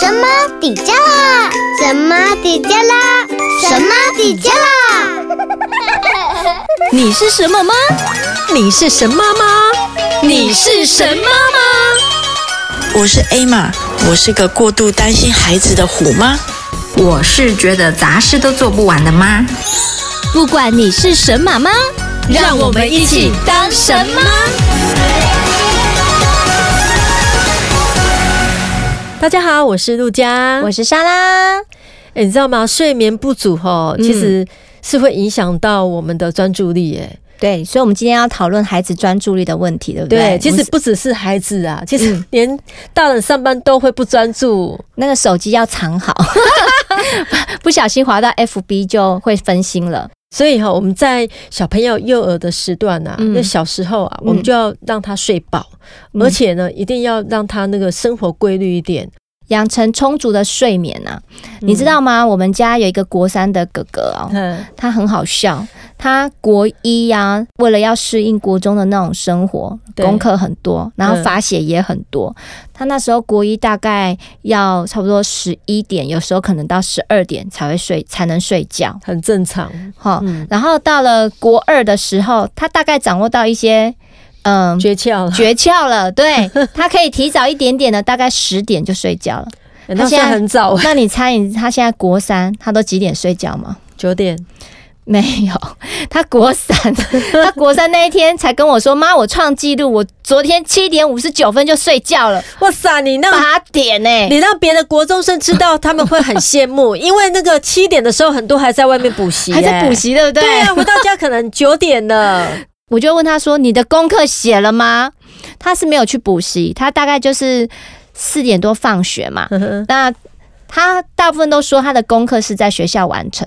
神妈底加拉？神妈底加拉？神妈底加拉？你是什么妈？你是神妈吗？你是神妈吗？我是 A 玛，我是个过度担心孩子的虎妈。我是觉得杂事都做不完的妈。不管你是神妈吗，让我们一起当神妈。大家好，我是陆佳，我是莎拉。哎，你知道吗？睡眠不足哈，其实是会影响到我们的专注力。哎，对，所以，我们今天要讨论孩子专注力的问题，对不对？对，其实不只是孩子啊，其实连大人上班都会不专注，那个手机要藏好，不小心滑到 FB 就会分心了。所以哈，我们在小朋友幼儿的时段啊，那、嗯、小时候啊，我们就要让他睡饱，嗯、而且呢，一定要让他那个生活规律一点，养成充足的睡眠啊。嗯、你知道吗？我们家有一个国三的哥哥哦，嗯、他很好笑。他国一呀、啊，为了要适应国中的那种生活，功课很多，然后罚写也很多。嗯、他那时候国一大概要差不多十一点，有时候可能到十二点才会睡，才能睡觉，很正常。好，嗯、然后到了国二的时候，他大概掌握到一些嗯诀窍了，诀窍了。对，他可以提早一点点的，大概十点就睡觉了。他现在很早，那你猜你他现在国三，他都几点睡觉吗？九点。没有，他国三，他国三那一天才跟我说：“妈，我创纪录，我昨天七点五十九分就睡觉了。”哇塞，你那八点呢？你让别的国中生知道，他们会很羡慕，因为那个七点的时候，很多还在外面补习，还在补习，对不对？对啊，回到家可能九点了。我就问他说：“你的功课写了吗？”他是没有去补习，他大概就是四点多放学嘛。那他大部分都说他的功课是在学校完成。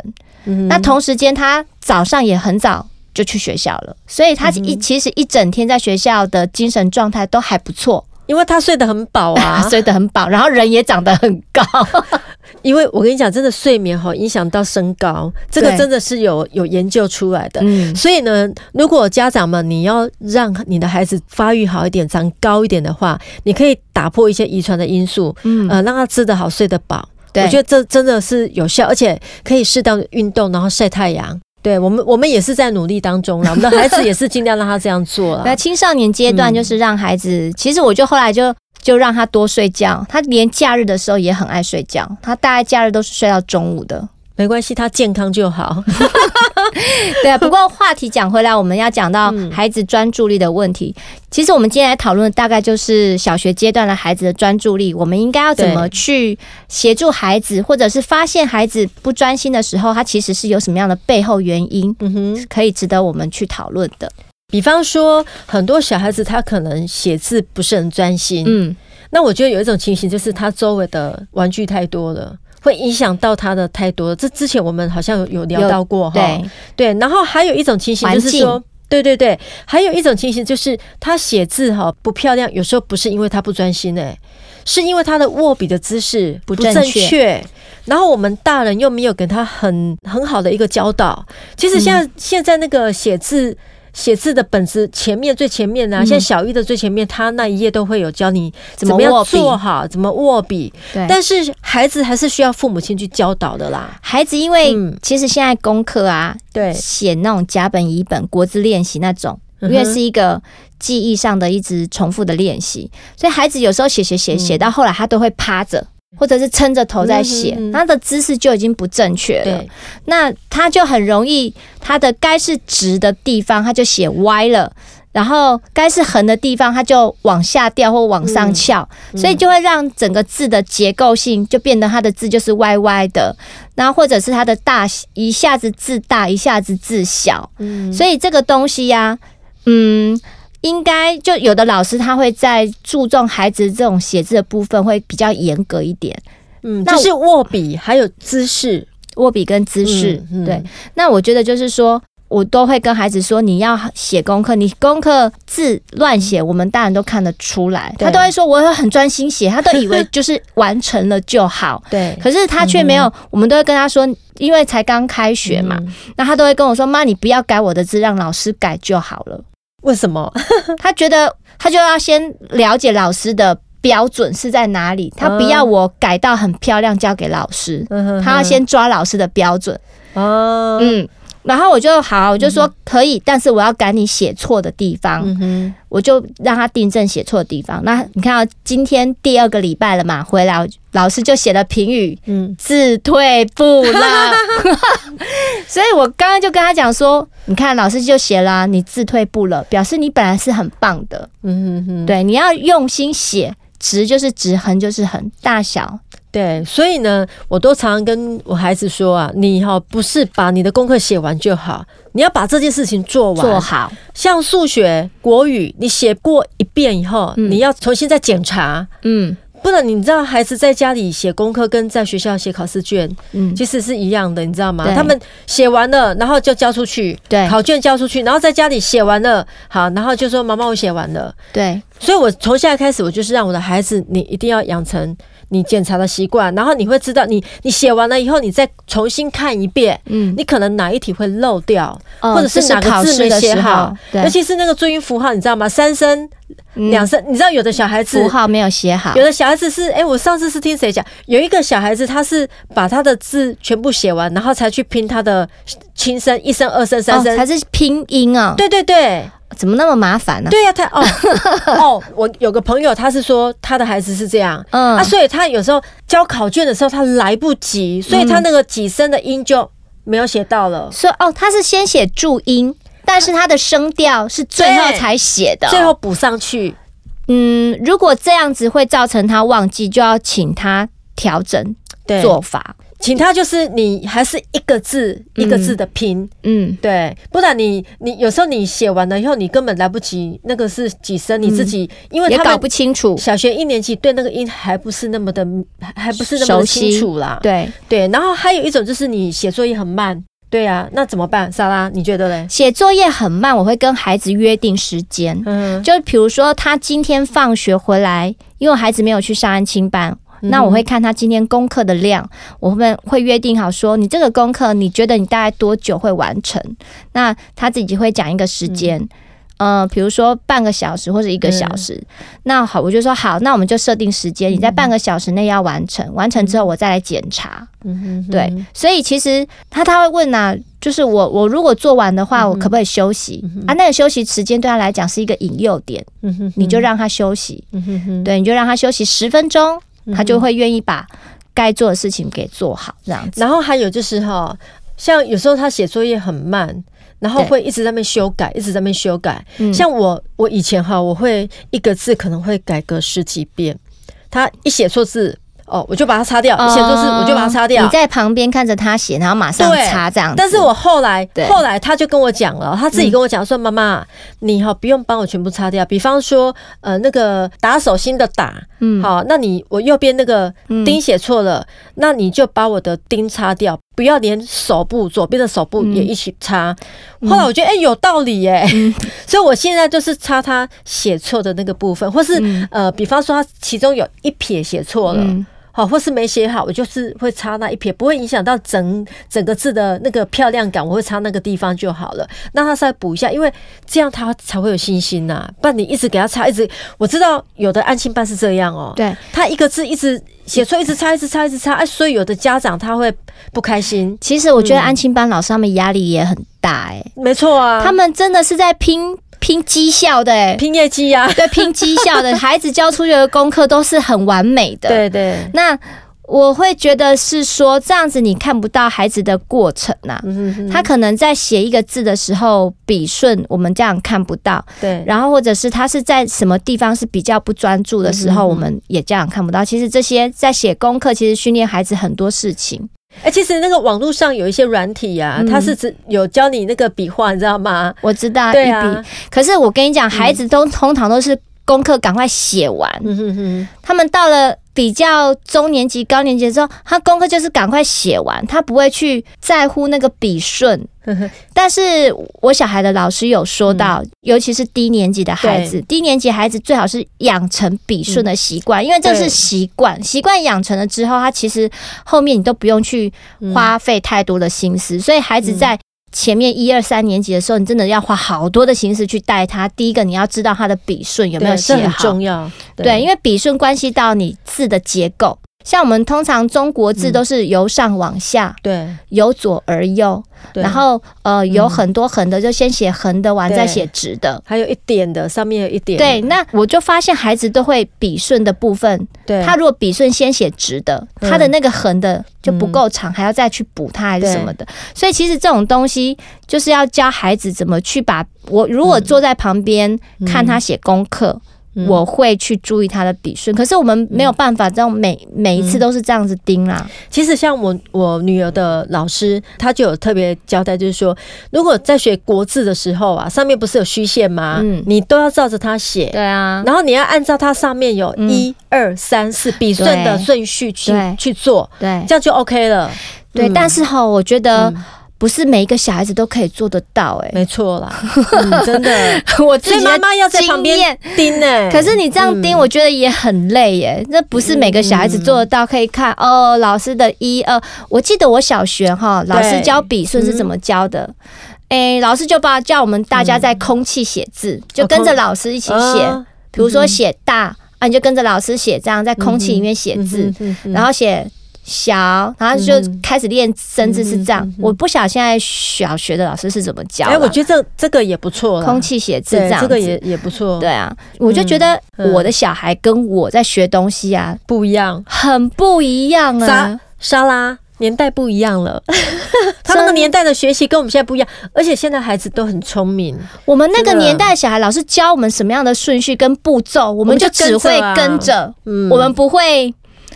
那同时间，他早上也很早就去学校了，所以他一其实一整天在学校的精神状态都还不错，因为他睡得很饱啊，睡得很饱，然后人也长得很高。因为我跟你讲，真的睡眠哈影响到身高，这个真的是有有研究出来的。嗯，所以呢，如果家长们你要让你的孩子发育好一点、长高一点的话，你可以打破一些遗传的因素，嗯，呃，让他吃得好、睡得饱。对我觉得这真的是有效，而且可以适当的运动，然后晒太阳。对我们，我们也是在努力当中了。我们的孩子 也是尽量让他这样做了。那青少年阶段就是让孩子，嗯、其实我就后来就就让他多睡觉。他连假日的时候也很爱睡觉，他大概假日都是睡到中午的。没关系，他健康就好。对啊，不过话题讲回来，我们要讲到孩子专注力的问题。嗯、其实我们今天来讨论的大概就是小学阶段的孩子的专注力，我们应该要怎么去协助孩子，或者是发现孩子不专心的时候，他其实是有什么样的背后原因，嗯哼，可以值得我们去讨论的。比方说，很多小孩子他可能写字不是很专心，嗯，那我觉得有一种情形就是他周围的玩具太多了。会影响到他的太多了，这之前我们好像有有聊到过哈，对。对，然后还有一种情形就是说，境。对对对，还有一种情形就是他写字哈不漂亮，有时候不是因为他不专心哎，是因为他的握笔的姿势不正确，然后我们大人又没有给他很很好的一个教导。其实现在、嗯、现在那个写字。写字的本子前面最前面呢、啊，像小一的最前面，他那一页都会有教你怎么样做好，怎么握笔。对，但是孩子还是需要父母亲去教导的啦。孩子因为其实现在功课啊，对，写那种甲本乙本国字练习那种，因为是一个记忆上的一直重复的练习，所以孩子有时候写写写写到后来，他都会趴着。或者是撑着头在写，嗯、哼他的姿势就已经不正确了。那他就很容易，他的该是直的地方他就写歪了，然后该是横的地方他就往下掉或往上翘，嗯、所以就会让整个字的结构性就变得他的字就是歪歪的，然后或者是他的大一下子字大，一下子字小，嗯、所以这个东西呀、啊，嗯。应该就有的老师他会在注重孩子这种写字的部分会比较严格一点，嗯，就是握笔还有姿势，握笔跟姿势，嗯嗯、对。那我觉得就是说，我都会跟孩子说，你要写功课，你功课字乱写，我们大人都看得出来。他都会说我会很专心写，他都以为就是完成了就好，对。可是他却没有，嗯、我们都会跟他说，因为才刚开学嘛，嗯、那他都会跟我说，妈，你不要改我的字，让老师改就好了。为什么？他觉得他就要先了解老师的标准是在哪里，他不要我改到很漂亮交给老师，嗯他要先抓老师的标准。哦，嗯，然后我就好，我就说可以，但是我要改你写错的地方，我就让他订正写错的地方。那你看到今天第二个礼拜了嘛，回来老师就写了评语，嗯，自退步了。所以我刚刚就跟他讲说，你看老师就写了，你自退步了，表示你本来是很棒的。嗯哼哼，对，你要用心写，直就是直，横就是横，大小。对，所以呢，我都常常跟我孩子说啊，你哈不是把你的功课写完就好，你要把这件事情做完做好。像数学、国语，你写过一遍以后，嗯、你要重新再检查。嗯。不然你知道孩子在家里写功课跟在学校写考试卷，嗯，其实是一样的，你知道吗？他们写完了，然后就交出去，对，考卷交出去，然后在家里写完了，好，然后就说妈妈我写完了，对。所以我从现在开始，我就是让我的孩子，你一定要养成你检查的习惯，然后你会知道你，你你写完了以后，你再重新看一遍，嗯，你可能哪一题会漏掉，或者是哪个字没写好，尤其是那个注音符号，你知道吗？三声。两声，你知道有的小孩子符号没有写好，有的小孩子是哎、欸，我上次是听谁讲，有一个小孩子他是把他的字全部写完，然后才去拼他的轻声一声、二声、三声，才是拼音啊。对对对，怎么那么麻烦呢？对呀、啊，他哦 哦，我有个朋友，他是说他的孩子是这样，嗯啊，所以他有时候交考卷的时候他来不及，所以他那个几声的音就没有写到了。所以哦，他是先写注音。但是他的声调是最后才写的，最后补上去。嗯，如果这样子会造成他忘记，就要请他调整做法。请他就是你还是一个字一个字的拼，嗯，对，不然你你有时候你写完了以后，你根本来不及那个是几声，你自己因为他也搞不清楚。小学一年级对那个音还不是那么的还不是那么的清楚啦。对对，然后还有一种就是你写作业很慢。对呀、啊，那怎么办？莎拉，你觉得嘞？写作业很慢，我会跟孩子约定时间。嗯，就比如说他今天放学回来，因为孩子没有去上安亲班，嗯、那我会看他今天功课的量，我们会约定好说，你这个功课你觉得你大概多久会完成？那他自己会讲一个时间。嗯呃，比如说半个小时或者一个小时，嗯、那好，我就说好，那我们就设定时间，你在半个小时内要完成，嗯、完成之后我再来检查。嗯哼哼，对，所以其实他他会问呐、啊，就是我我如果做完的话，我可不可以休息？嗯、啊，那个休息时间对他来讲是一个引诱点，嗯、哼哼你就让他休息。嗯哼哼对，你就让他休息十分钟，他就会愿意把该做的事情给做好，这样子。然后还有就是哈，像有时候他写作业很慢。然后会一直在那边修改，一直在那边修改。嗯、像我，我以前哈，我会一个字可能会改个十几遍。他一写错字。哦，我就把它擦掉，写错字我就把它擦掉。你在旁边看着他写，然后马上擦这样子。但是我后来，后来他就跟我讲了，他自己跟我讲说：“妈妈，你哈不用帮我全部擦掉。比方说，呃，那个打手心的打，嗯，好，那你我右边那个丁写错了，那你就把我的丁擦掉，不要连手部左边的手部也一起擦。后来我觉得，哎，有道理耶。所以我现在就是擦他写错的那个部分，或是呃，比方说他其中有一撇写错了。”好，或是没写好，我就是会擦那一撇，不会影响到整整个字的那个漂亮感。我会擦那个地方就好了，那他再补一下，因为这样他才会有信心呐、啊。不然你一直给他擦，一直我知道有的安亲班是这样哦、喔，对，他一个字一直写错，一直擦，一直擦，一直擦，哎，所以有的家长他会不开心。其实我觉得安亲班老师他们压力也很大、欸，哎、嗯，没错啊，他们真的是在拼。拼绩效的、欸，拼业绩呀，对，拼绩效的孩子交出去的功课都是很完美的。对对，那我会觉得是说这样子你看不到孩子的过程呐、啊。嗯，他可能在写一个字的时候笔顺，我们这样看不到。对，然后或者是他是在什么地方是比较不专注的时候，我们也这样看不到。其实这些在写功课，其实训练孩子很多事情。哎、欸，其实那个网络上有一些软体呀、啊，嗯、它是只有教你那个笔画，你知道吗？我知道，对啊。可是我跟你讲，孩子都通常都是功课赶快写完，嗯、哼哼他们到了。比较中年级、高年级的时候，他功课就是赶快写完，他不会去在乎那个笔顺。但是我小孩的老师有说到，嗯、尤其是低年级的孩子，低年级孩子最好是养成笔顺的习惯，嗯、因为这是习惯，习惯养成了之后，他其实后面你都不用去花费太多的心思，嗯、所以孩子在前面一二三年级的时候，你真的要花好多的心思去带他。第一个，你要知道他的笔顺有没有写好，很重要。对，对，因为笔顺关系到你字的结构。像我们通常中国字都是由上往下，对，由左而右，然后呃有很多横的就先写横的完再写直的，还有一点的上面有一点。对，那我就发现孩子都会笔顺的部分，对，他如果笔顺先写直的，他的那个横的就不够长，还要再去补它还是什么的。所以其实这种东西就是要教孩子怎么去把我如果坐在旁边看他写功课。我会去注意他的笔顺，可是我们没有办法这样每每一次都是这样子盯啦。其实像我我女儿的老师，他就有特别交代，就是说，如果在学国字的时候啊，上面不是有虚线吗？嗯，你都要照着它写。对啊，然后你要按照它上面有一二三四笔顺的顺序去去做，对，这样就 OK 了。对，但是哈，我觉得。不是每一个小孩子都可以做得到，欸，哎，没错啦，嗯，真的，我自己妈妈要在旁边盯呢。可是你这样盯，我觉得也很累耶。那不是每个小孩子做得到，可以看哦，老师的一二。我记得我小学哈，老师教笔顺是怎么教的？哎，老师就把叫我们大家在空气写字，就跟着老师一起写。比如说写大啊，你就跟着老师写，这样在空气里面写字，然后写。小，然后就开始练生字，是这样。我不晓得现在小学的老师是怎么教。哎，我觉得这这个也不错，空气写字这样，这个也也不错。对啊，我就觉得我的小孩跟我在学东西啊不一样，很不一样啊。沙拉年代不一样了，他们那个年代的学习跟我们现在不一样，而且现在孩子都很聪明。我们那个年代的小孩，老师教我们什么样的顺序跟步骤，我们就只会跟着，我们不会。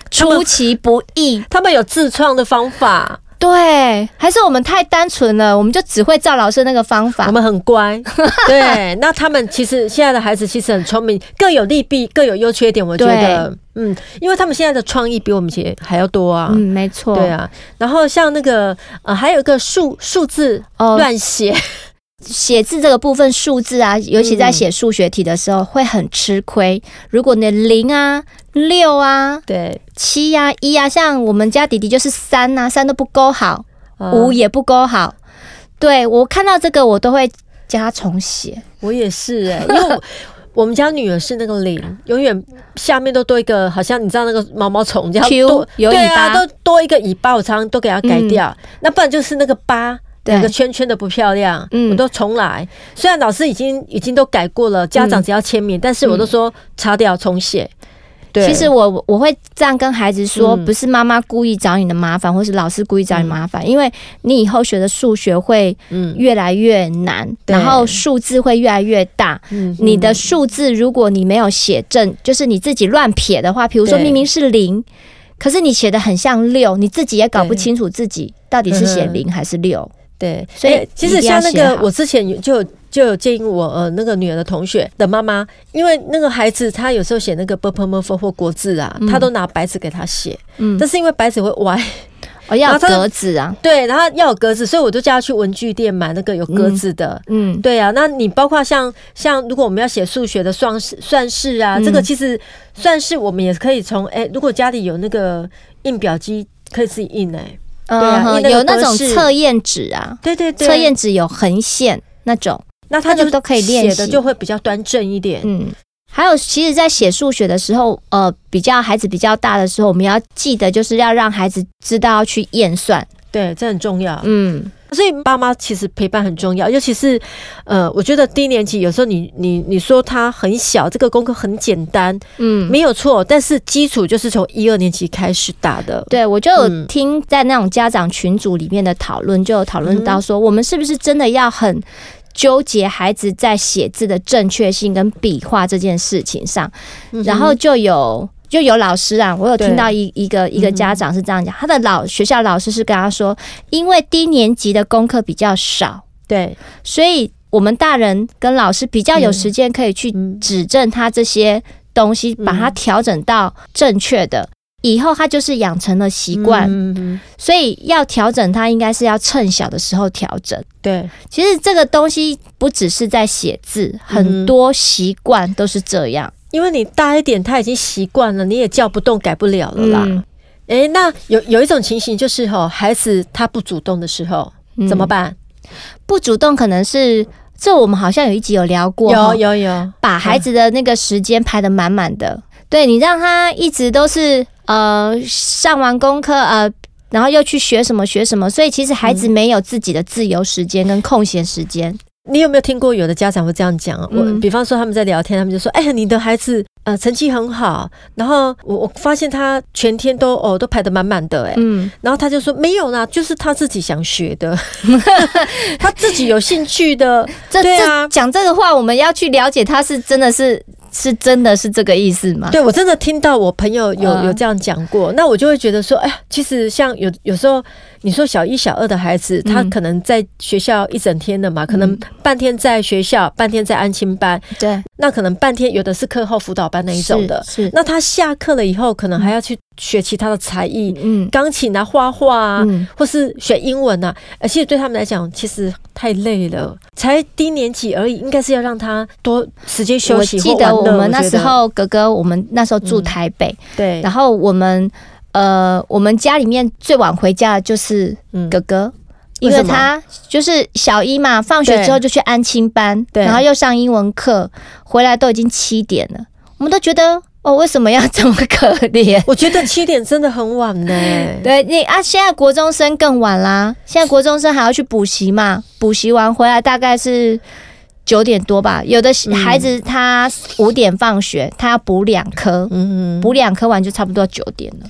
出其不意，他们有自创的方法，对，还是我们太单纯了，我们就只会照老师那个方法。我们很乖，对。那他们其实现在的孩子其实很聪明，各有利弊，各有优缺点。我觉得，嗯，因为他们现在的创意比我们以前还要多啊。嗯，没错，对啊。然后像那个呃，还有一个数数字乱写。哦写字这个部分，数字啊，尤其在写数学题的时候会很吃亏。如果你的零啊、六啊、对七呀、一啊，像我们家弟弟就是三啊，三都不勾好，五也不勾好。对，我看到这个，我都会叫他重写。我也是哎、欸，因为 我们家女儿是那个零，永远下面都多一个，好像你知道那个毛毛虫这样 Q 有尾巴，都多一个尾巴，我常常都给它改掉。那不然就是那个八。两个圈圈的不漂亮，嗯，我都重来。虽然老师已经已经都改过了，家长只要签名，但是我都说擦掉重写。对，其实我我会这样跟孩子说，不是妈妈故意找你的麻烦，或是老师故意找你麻烦，因为你以后学的数学会越来越难，然后数字会越来越大。你的数字如果你没有写正，就是你自己乱撇的话，比如说明明是零，可是你写的很像六，你自己也搞不清楚自己到底是写零还是六。对，所以其实像那个，我之前就有就有建议我呃那个女儿的同学的妈妈，因为那个孩子他有时候写那个 b p m f 或国字啊，他都拿白纸给他写，嗯，但是因为白纸会歪，哦要格子啊，对，然后要有格子，所以我就叫他去文具店买那个有格子的，嗯，对啊，那你包括像像如果我们要写数学的算式算式啊，这个其实算式我们也可以从哎，如果家里有那个印表机，可以自己印哎。嗯，啊、有那种测验纸啊，对对对，测验纸有横线那种，那他就都可以练习的，就会比较端正一点。嗯，还有，其实，在写数学的时候，呃，比较孩子比较大的时候，我们要记得，就是要让孩子知道要去验算，对，这很重要。嗯。所以爸妈其实陪伴很重要，尤其是，呃，我觉得低年级有时候你你你说他很小，这个功课很简单，嗯，没有错，但是基础就是从一二年级开始打的。对，我就有听在那种家长群组里面的讨论，就有讨论到说，我们是不是真的要很纠结孩子在写字的正确性跟笔画这件事情上，然后就有。就有老师啊，我有听到一一个一个家长是这样讲，他的老学校老师是跟他说，因为低年级的功课比较少，对，所以我们大人跟老师比较有时间可以去指正他这些东西，把它调整到正确的，以后他就是养成了习惯，所以要调整他应该是要趁小的时候调整。对，其实这个东西不只是在写字，很多习惯都是这样。因为你大一点，他已经习惯了，你也叫不动，改不了了啦。哎、嗯欸，那有有一种情形就是，吼，孩子他不主动的时候、嗯、怎么办？不主动可能是这我们好像有一集有聊过，有有有，把孩子的那个时间排得满满的。对，你让他一直都是呃上完功课呃，然后又去学什么学什么，所以其实孩子没有自己的自由时间跟空闲时间。嗯你有没有听过有的家长会这样讲？我比方说他们在聊天，他们就说：“哎呀，你的孩子呃成绩很好，然后我我发现他全天都哦都排得满满的，哎，嗯，然后他就说没有啦，就是他自己想学的，他自己有兴趣的，对啊，讲这个话我们要去了解他是真的是。”是真的是这个意思吗？对，我真的听到我朋友有有这样讲过，那我就会觉得说，哎呀，其实像有有时候你说小一、小二的孩子，他可能在学校一整天的嘛，可能半天在学校，半天在安亲班，对，那可能半天有的是课后辅导班那一种的，是，那他下课了以后，可能还要去学其他的才艺，嗯，钢琴啊、画画啊，或是学英文啊，而且对他们来讲，其实太累了，才低年级而已，应该是要让他多时间休息。我记得我们那时候哥哥，我们那时候住台北，对，然后我们呃，我们家里面最晚回家的就是哥哥，因为他就是小一嘛，放学之后就去安亲班，然后又上英文课，回来都已经七点了，我们都觉得。哦，为什么要这么可怜？我觉得七点真的很晚呢。对你啊，现在国中生更晚啦。现在国中生还要去补习嘛？补习完回来大概是九点多吧。有的孩子他五点放学，他要补两科，嗯，补两科完就差不多九点了。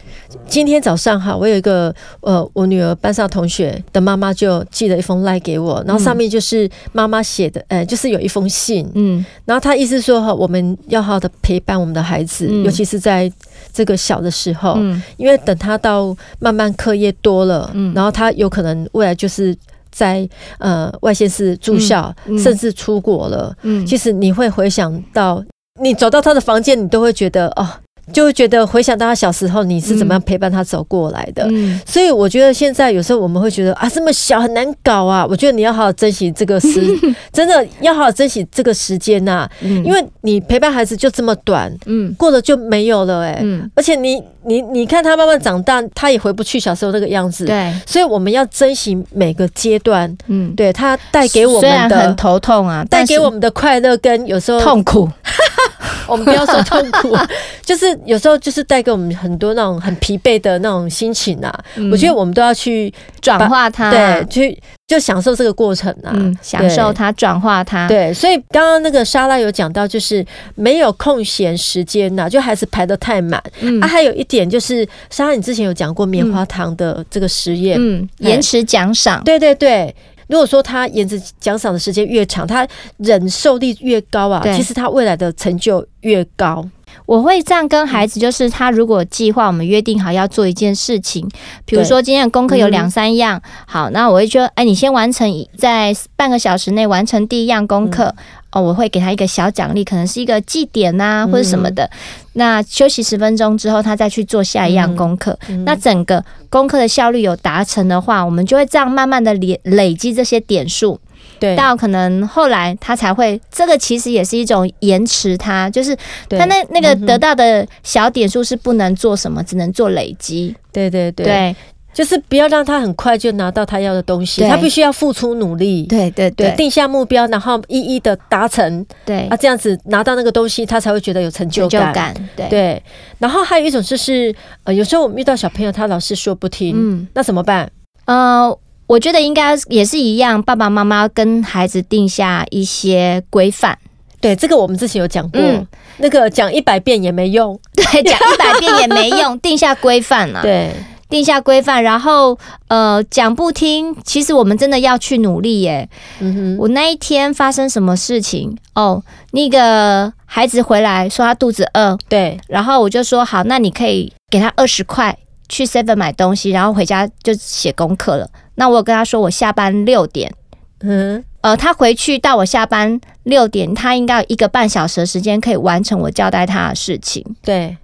今天早上哈，我有一个呃，我女儿班上同学的妈妈就寄了一封来给我，然后上面就是妈妈写的，呃，就是有一封信，嗯，然后她意思说哈，我们要好好的陪伴我们的孩子，尤其是在这个小的时候，嗯。因为等他到慢慢课业多了，嗯，然后他有可能未来就是在呃外县市住校，甚至出国了，嗯，其实你会回想到你走到他的房间，你都会觉得哦。就会觉得回想到他小时候，你是怎么样陪伴他走过来的。嗯，所以我觉得现在有时候我们会觉得啊，这么小很难搞啊。我觉得你要好好珍惜这个时，真的要好好珍惜这个时间呐。嗯，因为你陪伴孩子就这么短，嗯，过了就没有了哎。嗯，而且你你你看他慢慢长大，他也回不去小时候那个样子。对，所以我们要珍惜每个阶段。嗯，对他带给我们的很头痛啊，带给我们的快乐跟有时候痛苦。我们不要说痛苦，就是有时候就是带给我们很多那种很疲惫的那种心情啊。嗯、我觉得我们都要去转化它，对，去就享受这个过程啊，嗯、享受它，转化它。对，所以刚刚那个莎拉有讲到，就是没有空闲时间呐、啊，就孩子排的太满。嗯、啊，还有一点就是，莎拉你之前有讲过棉花糖的这个实验，嗯，延迟奖赏，对对对。如果说他延迟奖赏的时间越长，他忍受力越高啊，其实他未来的成就越高。我会这样跟孩子，就是他如果计划我们约定好要做一件事情，比如说今天的功课有两三样，好，那我会说，哎，你先完成，在半个小时内完成第一样功课。哦，我会给他一个小奖励，可能是一个记点呐、啊，或者什么的。嗯、那休息十分钟之后，他再去做下一样功课。嗯嗯、那整个功课的效率有达成的话，我们就会这样慢慢的累累积这些点数。对，到可能后来他才会，这个其实也是一种延迟，他就是他那那个得到的小点数是不能做什么，只能做累积。对对对。对就是不要让他很快就拿到他要的东西，他必须要付出努力。对对对，定下目标，然后一一的达成。对啊，这样子拿到那个东西，他才会觉得有成就感。对对，然后还有一种就是，呃，有时候我们遇到小朋友，他老是说不听，嗯，那怎么办？呃，我觉得应该也是一样，爸爸妈妈跟孩子定下一些规范。对，这个我们之前有讲过，嗯、那个讲一百遍也没用，对，讲一百遍也没用，定下规范了。对。定下规范，然后呃讲不听，其实我们真的要去努力耶。嗯哼，我那一天发生什么事情？哦，那个孩子回来说他肚子饿，对，然后我就说好，那你可以给他二十块去 Seven 买东西，然后回家就写功课了。那我有跟他说我下班六点，嗯，呃，他回去到我下班六点，他应该有一个半小时的时间可以完成我交代他的事情。对，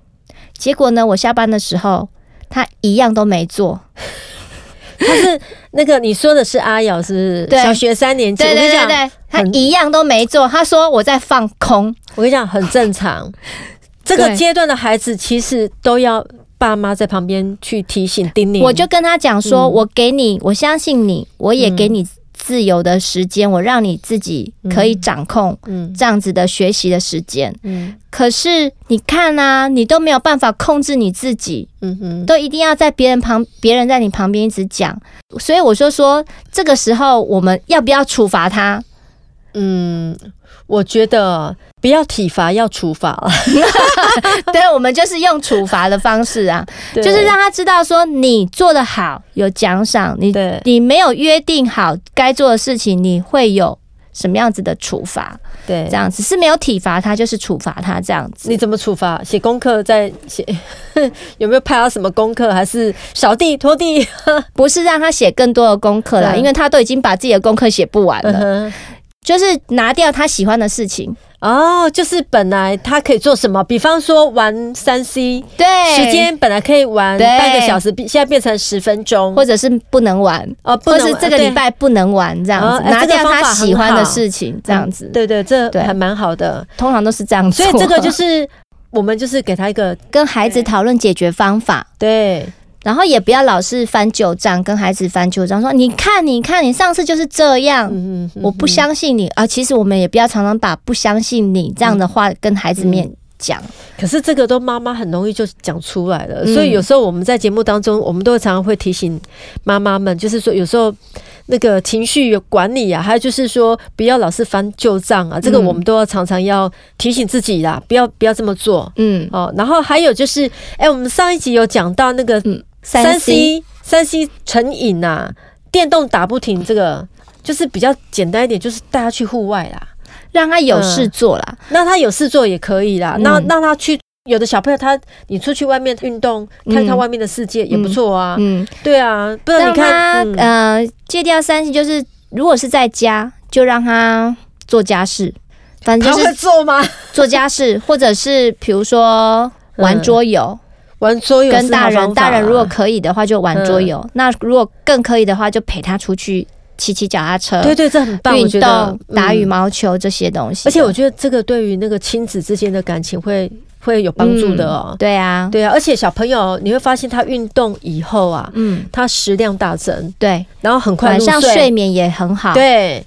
结果呢，我下班的时候。他一样都没做，他是那个你说的是阿瑶，是小学三年级。对对对对，他一样都没做。他说我在放空，我跟你讲很正常。这个阶段的孩子其实都要爸妈在旁边去提醒叮咛。我就跟他讲说，我给你，我相信你，我也给你自由的时间，我让你自己可以掌控这样子的学习的时间。嗯，可是你看啊，你都没有办法控制你自己，嗯哼，都一定要在别人旁，别人在你旁边一直讲，所以我就说，这个时候我们要不要处罚他？嗯。我觉得不要体罚，要处罚了。对，我们就是用处罚的方式啊，就是让他知道说你做的好有奖赏，你你没有约定好该做的事情，你会有什么样子的处罚？对，这样子是没有体罚他，就是处罚他这样子。你怎么处罚？写功课在写，有没有派他什么功课？还是扫地拖地？不是让他写更多的功课啦，因为他都已经把自己的功课写不完了。就是拿掉他喜欢的事情哦，就是本来他可以做什么，比方说玩三 C，对，时间本来可以玩半个小时，现在变成十分钟，或者是不能玩哦，或是这个礼拜不能玩这样子，拿掉他喜欢的事情这样子，对对，这还蛮好的，通常都是这样子，所以这个就是我们就是给他一个跟孩子讨论解决方法，对。然后也不要老是翻旧账，跟孩子翻旧账，说你看，你看，你上次就是这样，我不相信你啊。其实我们也不要常常把不相信你这样的话跟孩子面讲。嗯、可是这个都妈妈很容易就讲出来了，嗯、所以有时候我们在节目当中，我们都会常常会提醒妈妈们，就是说有时候那个情绪管理啊，还有就是说不要老是翻旧账啊，这个我们都要常常要提醒自己啦，不要不要这么做。嗯哦，然后还有就是，哎，我们上一集有讲到那个。嗯三 C 三 C 成瘾呐，电动打不停，这个就是比较简单一点，就是带他去户外啦，让他有事做啦。那他有事做也可以啦。那让他去，有的小朋友他你出去外面运动，看看外面的世界也不错啊。嗯，对啊，不然你看，呃，戒掉三 C 就是，如果是在家，就让他做家事，反正就是做吗？做家事，或者是比如说玩桌游。玩桌游跟大人，大人如果可以的话就玩桌游。嗯、那如果更可以的话，就陪他出去骑骑脚踏车。对对，这很棒。运动、打羽毛球这些东西。而且我觉得这个对于那个亲子之间的感情会会有帮助的哦。嗯、对啊，对啊。而且小朋友你会发现他运动以后啊，嗯，他食量大增，对，然后很快晚上睡眠也很好，对。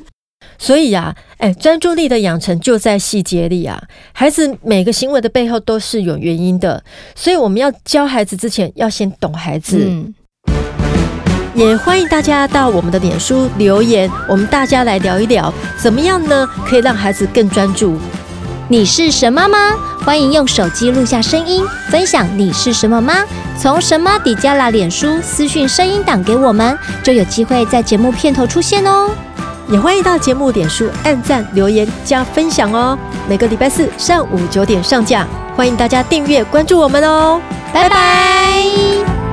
所以呀，哎，专注力的养成就在细节里啊！孩子每个行为的背后都是有原因的，所以我们要教孩子之前，要先懂孩子。嗯，也欢迎大家到我们的脸书留言，我们大家来聊一聊，怎么样呢？可以让孩子更专注。你是什么吗？欢迎用手机录下声音，分享你是什么吗？从什么底加拉脸书私讯声音档给我们，就有机会在节目片头出现哦。也欢迎到节目点数按赞、留言、加分享哦！每个礼拜四上午九点上架，欢迎大家订阅关注我们哦！拜拜。